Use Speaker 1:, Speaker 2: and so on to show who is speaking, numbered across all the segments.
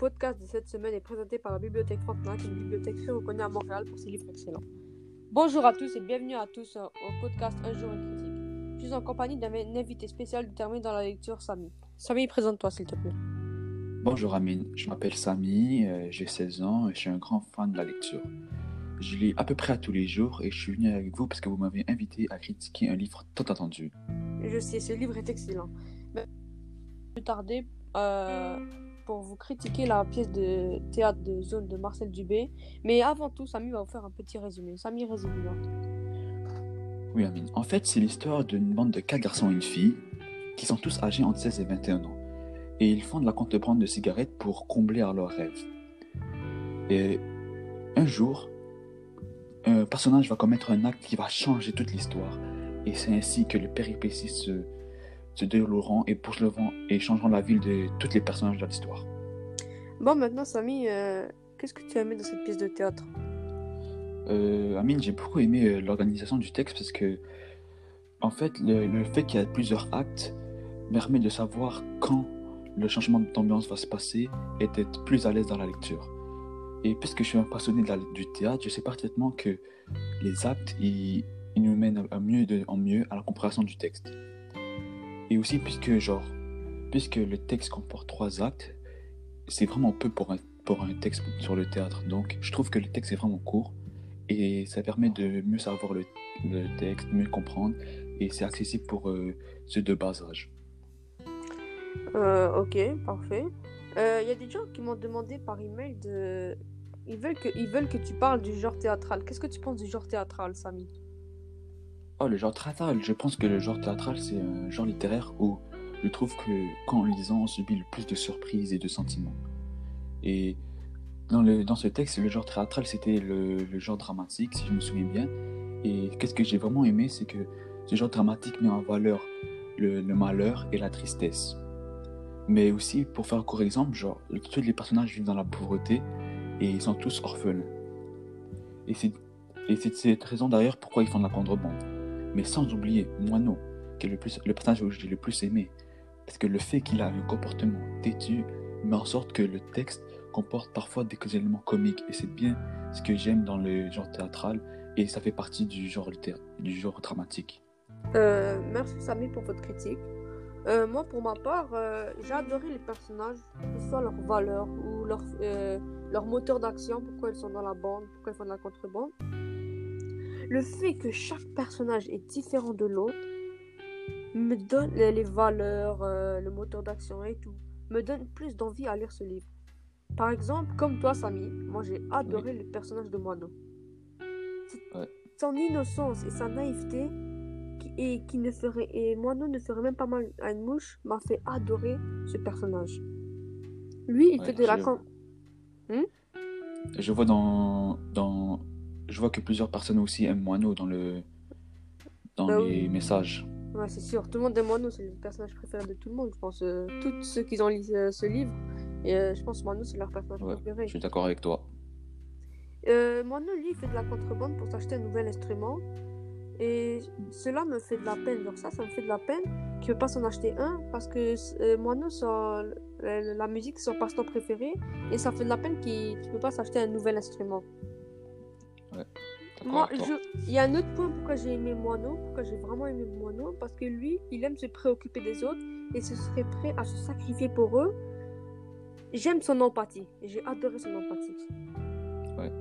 Speaker 1: Le podcast de cette semaine est présenté par la Bibliothèque Frontenac, une bibliothèque très reconnue à Montréal pour ses livres excellents. Bonjour à tous et bienvenue à tous euh, au podcast Un jour une critique. Je suis en compagnie d'un invité spécial déterminé dans la lecture, Samy. Samy, présente-toi s'il te plaît.
Speaker 2: Bonjour Amine, je m'appelle Samy, euh, j'ai 16 ans et je suis un grand fan de la lecture. Je lis à peu près à tous les jours et je suis venu avec vous parce que vous m'avez invité à critiquer un livre tant attendu.
Speaker 1: Je sais, ce livre est excellent. Mais plus tarder, euh, pour vous critiquer la pièce de théâtre de zone de Marcel Dubé. Mais avant tout, Samy va vous faire un petit résumé. Samy, résume
Speaker 2: Oui, Amine. En fait, c'est l'histoire d'une bande de quatre garçons et une fille qui sont tous âgés entre 16 et 21 ans. Et ils font de la contrebande de cigarettes pour combler leurs rêves. Et un jour, un personnage va commettre un acte qui va changer toute l'histoire. Et c'est ainsi que le péripéties se se dérouleront et poursuivront et changeront la vie de tous les personnages de l'histoire.
Speaker 1: Bon, maintenant, Samy, euh, qu'est-ce que tu as aimé dans cette pièce de théâtre?
Speaker 2: Euh, Amine, j'ai beaucoup aimé euh, l'organisation du texte parce que, en fait, le, fait qu'il y a plusieurs actes permet de savoir quand le changement d'ambiance va se passer et d'être plus à l'aise dans la lecture. Et puisque je suis un passionné de du théâtre, je sais parfaitement que les actes, ils, nous mènent à mieux de, en mieux à la compréhension du texte. Et aussi, puisque, genre, puisque le texte comporte trois actes, c'est vraiment peu pour un, pour un texte sur le théâtre. Donc, je trouve que le texte est vraiment court et ça permet de mieux savoir le, le texte, mieux comprendre et c'est accessible pour euh, ceux de bas âge.
Speaker 1: Euh, ok, parfait. Il euh, y a des gens qui m'ont demandé par email de. Ils veulent, que, ils veulent que tu parles du genre théâtral. Qu'est-ce que tu penses du genre théâtral, Samy?
Speaker 2: Oh, le genre théâtral. Je pense que le genre théâtral, c'est un genre littéraire où je trouve que quand on lisant, on subit le plus de surprises et de sentiments. Et dans, le, dans ce texte, le genre théâtral, c'était le, genre dramatique, si je me souviens bien. Et qu'est-ce que j'ai vraiment aimé, c'est que ce genre dramatique met en valeur le, malheur et la tristesse. Mais aussi, pour faire un court exemple, genre, tous les personnages vivent dans la pauvreté et ils sont tous orphelins. Et c'est cette raison d'ailleurs pourquoi ils font de la contrebande mais sans oublier Moineau, qui est le, plus, le personnage que j'ai le plus aimé. Parce que le fait qu'il a un comportement têtu met en sorte que le texte comporte parfois des éléments comiques. Et c'est bien ce que j'aime dans le genre théâtral. Et ça fait partie du genre, du genre dramatique.
Speaker 1: Euh, merci Samy pour votre critique. Euh, moi, pour ma part, euh, j'ai adoré les personnages, que ce soit leurs valeurs ou leur, leur moteur d'action, pourquoi ils sont dans la bande, pourquoi ils font de la contrebande. Le fait que chaque personnage est différent de l'autre me donne les valeurs, euh, le moteur d'action et tout, me donne plus d'envie à lire ce livre. Par exemple, comme toi, Samy, moi j'ai adoré le personnage de Moineau. Son innocence et sa naïveté, qui, et, qui ne ferait, et Moineau ne ferait même pas mal à une mouche, m'a fait adorer ce personnage. Lui, il fait de la.
Speaker 2: Hmm? je vois dans, dans je vois que plusieurs personnes aussi aiment Moineau dans, le, dans bah les messages.
Speaker 1: Ouais, c'est sûr. Tout le monde aime Moineau, c'est le personnage préféré de tout le monde. Je pense euh, tous ceux qui ont lu euh, ce livre, et euh, je pense que Moineau, c'est leur personnage préféré.
Speaker 2: Je suis d'accord avec toi.
Speaker 1: Moineau, lui, il fait de la contrebande pour s'acheter un nouvel instrument. Et cela me fait de la peine. Donc ça, ça me fait de la peine qu'il ne pas s'en acheter un parce que Moineau, la, musique, c'est son passe-temps préféré. Et ça fait de la peine qu'il ne peut pas s'acheter un nouvel instrument. Moi, il y a un autre point pourquoi j'ai aimé Moineau, pourquoi j'ai vraiment aimé Moineau, parce que lui, il aime se préoccuper des autres et se serait prêt à se sacrifier pour eux. J'aime son empathie, j'ai adoré son empathie.
Speaker 2: Ouais.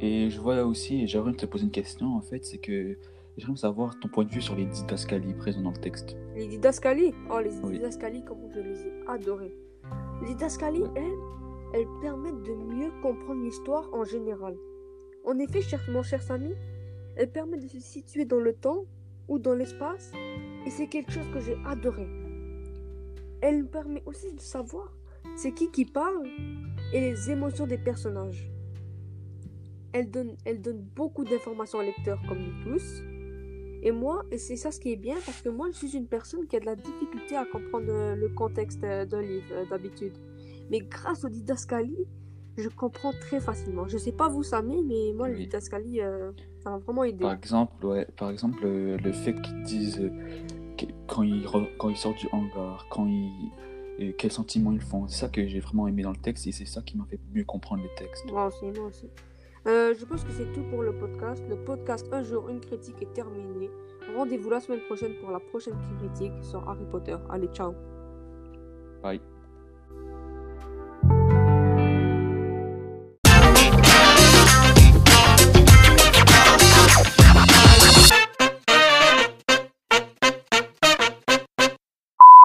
Speaker 2: Et je vois aussi, j'aimerais te poser une question en fait, c'est que j'aimerais savoir ton point de vue sur les didascalies présents dans le texte.
Speaker 1: Les didascalies? Oh, les didascalies, comment je les ai adorées. Les didascalies, elles, elles permettent de mieux comprendre l'histoire en général. En effet, cher, mon cher Samy, elle permet de se situer dans le temps ou dans l'espace, et c'est quelque chose que j'ai adoré. Elle permet aussi de savoir c'est qui qui parle et les émotions des personnages. Elle donne, elle donne beaucoup d'informations au lecteur comme nous tous. Et moi, c'est ça ce qui est bien, parce que moi, je suis une personne qui a de la difficulté à comprendre le contexte d'un livre euh, d'habitude. Mais grâce au didascalie, je comprends très facilement. Je sais pas vous, Samy, mais moi, oui. le euh, ça m'a vraiment aidé.
Speaker 2: Par exemple, ouais, par exemple le fait qu'ils disent quand il, quand il sort du hangar, quand il, et quels sentiments ils font. C'est ça que j'ai vraiment aimé dans le texte et c'est ça qui m'a fait mieux comprendre le texte.
Speaker 1: Moi aussi, moi aussi. Euh, je pense que c'est tout pour le podcast. Le podcast Un jour, une critique est terminé. Rendez-vous la semaine prochaine pour la prochaine critique sur Harry Potter. Allez, ciao.
Speaker 2: Bye.